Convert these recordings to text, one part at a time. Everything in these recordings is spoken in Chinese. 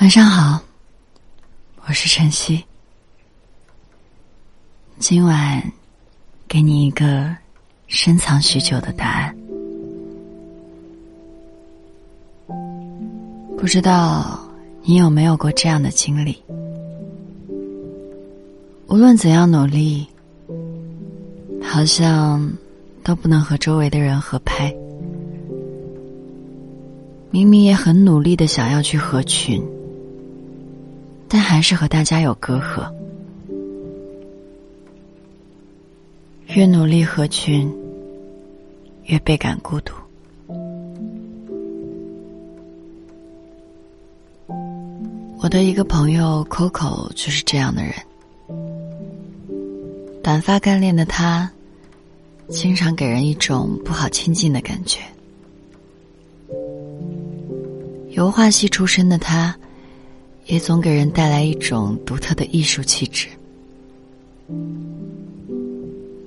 晚上好，我是晨曦。今晚给你一个深藏许久的答案。不知道你有没有过这样的经历？无论怎样努力，好像都不能和周围的人合拍。明明也很努力的想要去合群。但还是和大家有隔阂。越努力合群，越倍感孤独。我的一个朋友 Coco 就是这样的人。短发干练的他，经常给人一种不好亲近的感觉。油画系出身的他。也总给人带来一种独特的艺术气质，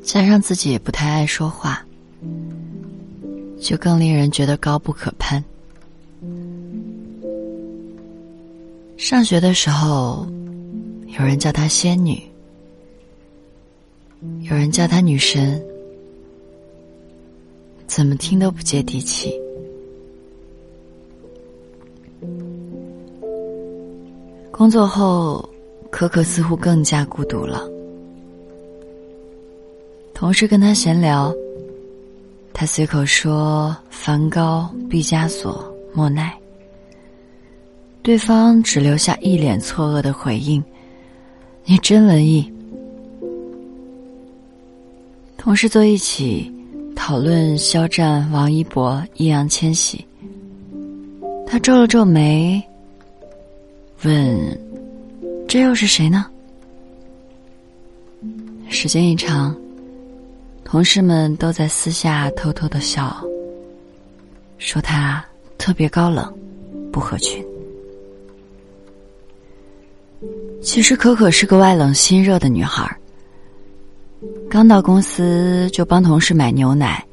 加上自己也不太爱说话，就更令人觉得高不可攀。上学的时候，有人叫她仙女，有人叫她女神，怎么听都不接地气。工作后，可可似乎更加孤独了。同事跟他闲聊，他随口说梵高、毕加索、莫奈，对方只留下一脸错愕的回应：“你真文艺。”同事坐一起讨论肖战、王一博、易烊千玺，他皱了皱眉。问：“这又是谁呢？”时间一长，同事们都在私下偷偷的笑，说他特别高冷，不合群。其实可可是个外冷心热的女孩刚到公司就帮同事买牛奶，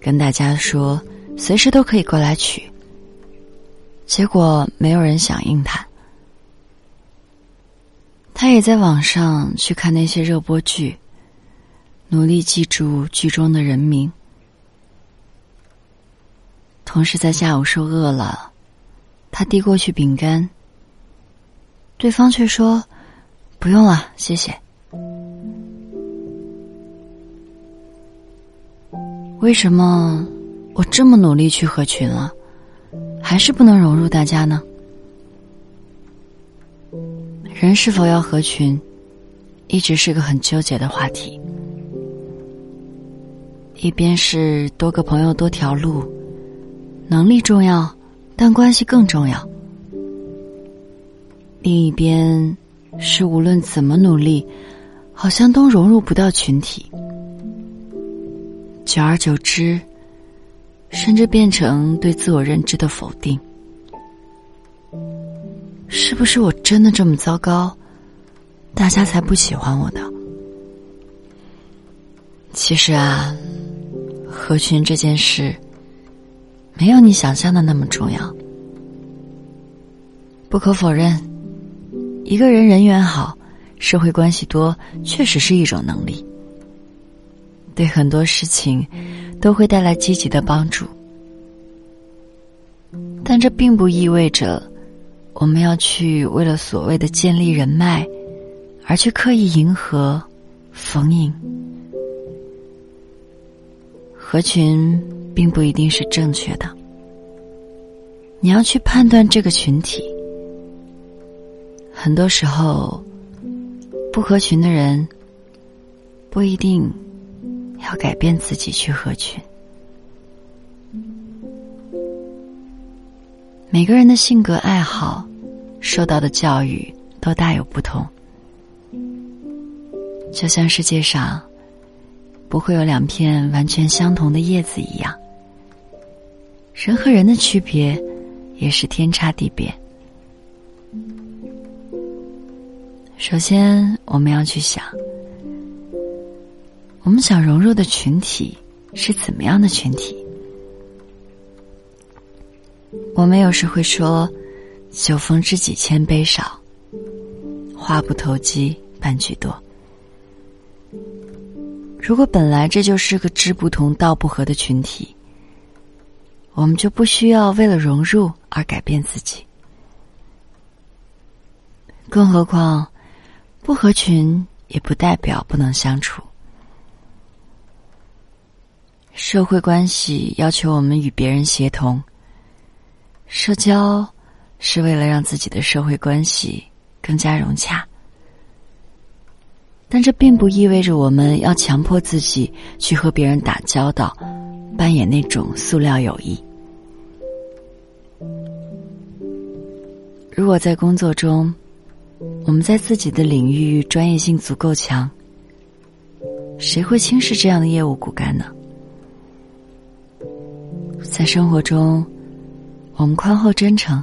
跟大家说随时都可以过来取。结果没有人响应她。他也在网上去看那些热播剧，努力记住剧中的人名。同事在下午说饿了，他递过去饼干，对方却说：“不用了，谢谢。”为什么我这么努力去合群了，还是不能融入大家呢？人是否要合群，一直是个很纠结的话题。一边是多个朋友多条路，能力重要，但关系更重要；另一边是无论怎么努力，好像都融入不到群体。久而久之，甚至变成对自我认知的否定。是不是我真的这么糟糕，大家才不喜欢我的？其实啊，合群这件事，没有你想象的那么重要。不可否认，一个人人缘好，社会关系多，确实是一种能力，对很多事情都会带来积极的帮助。但这并不意味着。我们要去为了所谓的建立人脉，而去刻意迎合、逢迎、合群，并不一定是正确的。你要去判断这个群体，很多时候，不合群的人不一定要改变自己去合群。每个人的性格、爱好、受到的教育都大有不同，就像世界上不会有两片完全相同的叶子一样，人和人的区别也是天差地别。首先，我们要去想，我们想融入的群体是怎么样的群体。我们有时会说，酒逢知己千杯少，话不投机半句多。如果本来这就是个志不同道不合的群体，我们就不需要为了融入而改变自己。更何况，不合群也不代表不能相处。社会关系要求我们与别人协同，社交是为了让自己的社会关系更加融洽。但这并不意味着我们要强迫自己去和别人打交道，扮演那种塑料友谊。如果在工作中，我们在自己的领域专业性足够强，谁会轻视这样的业务骨干呢？在生活中，我们宽厚真诚，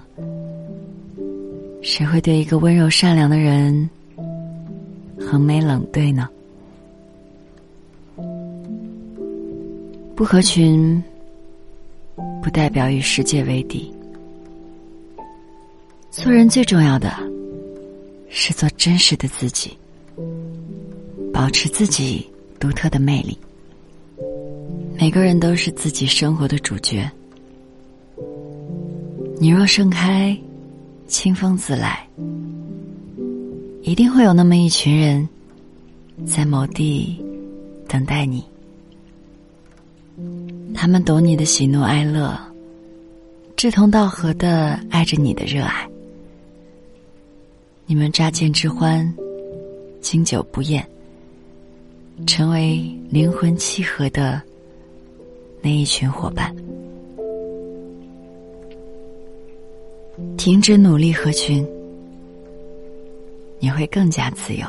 谁会对一个温柔善良的人横眉冷对呢？不合群，不代表与世界为敌。做人最重要的，是做真实的自己，保持自己独特的魅力。每个人都是自己生活的主角。你若盛开，清风自来。一定会有那么一群人，在某地等待你。他们懂你的喜怒哀乐，志同道合的爱着你的热爱。你们乍见之欢，经久不厌，成为灵魂契合的。那一群伙伴，停止努力合群，你会更加自由。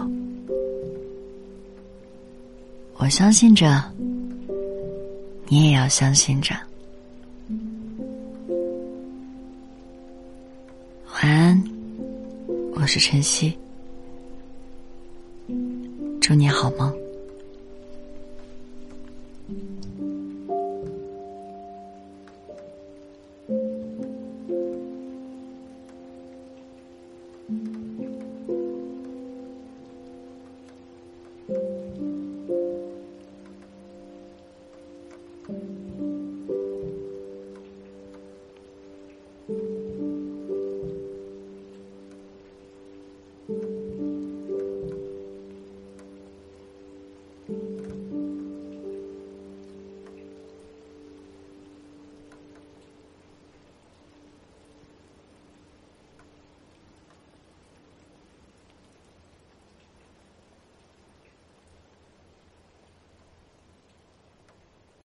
我相信着，你也要相信着。晚安，我是晨曦，祝你好梦。Mm-hmm.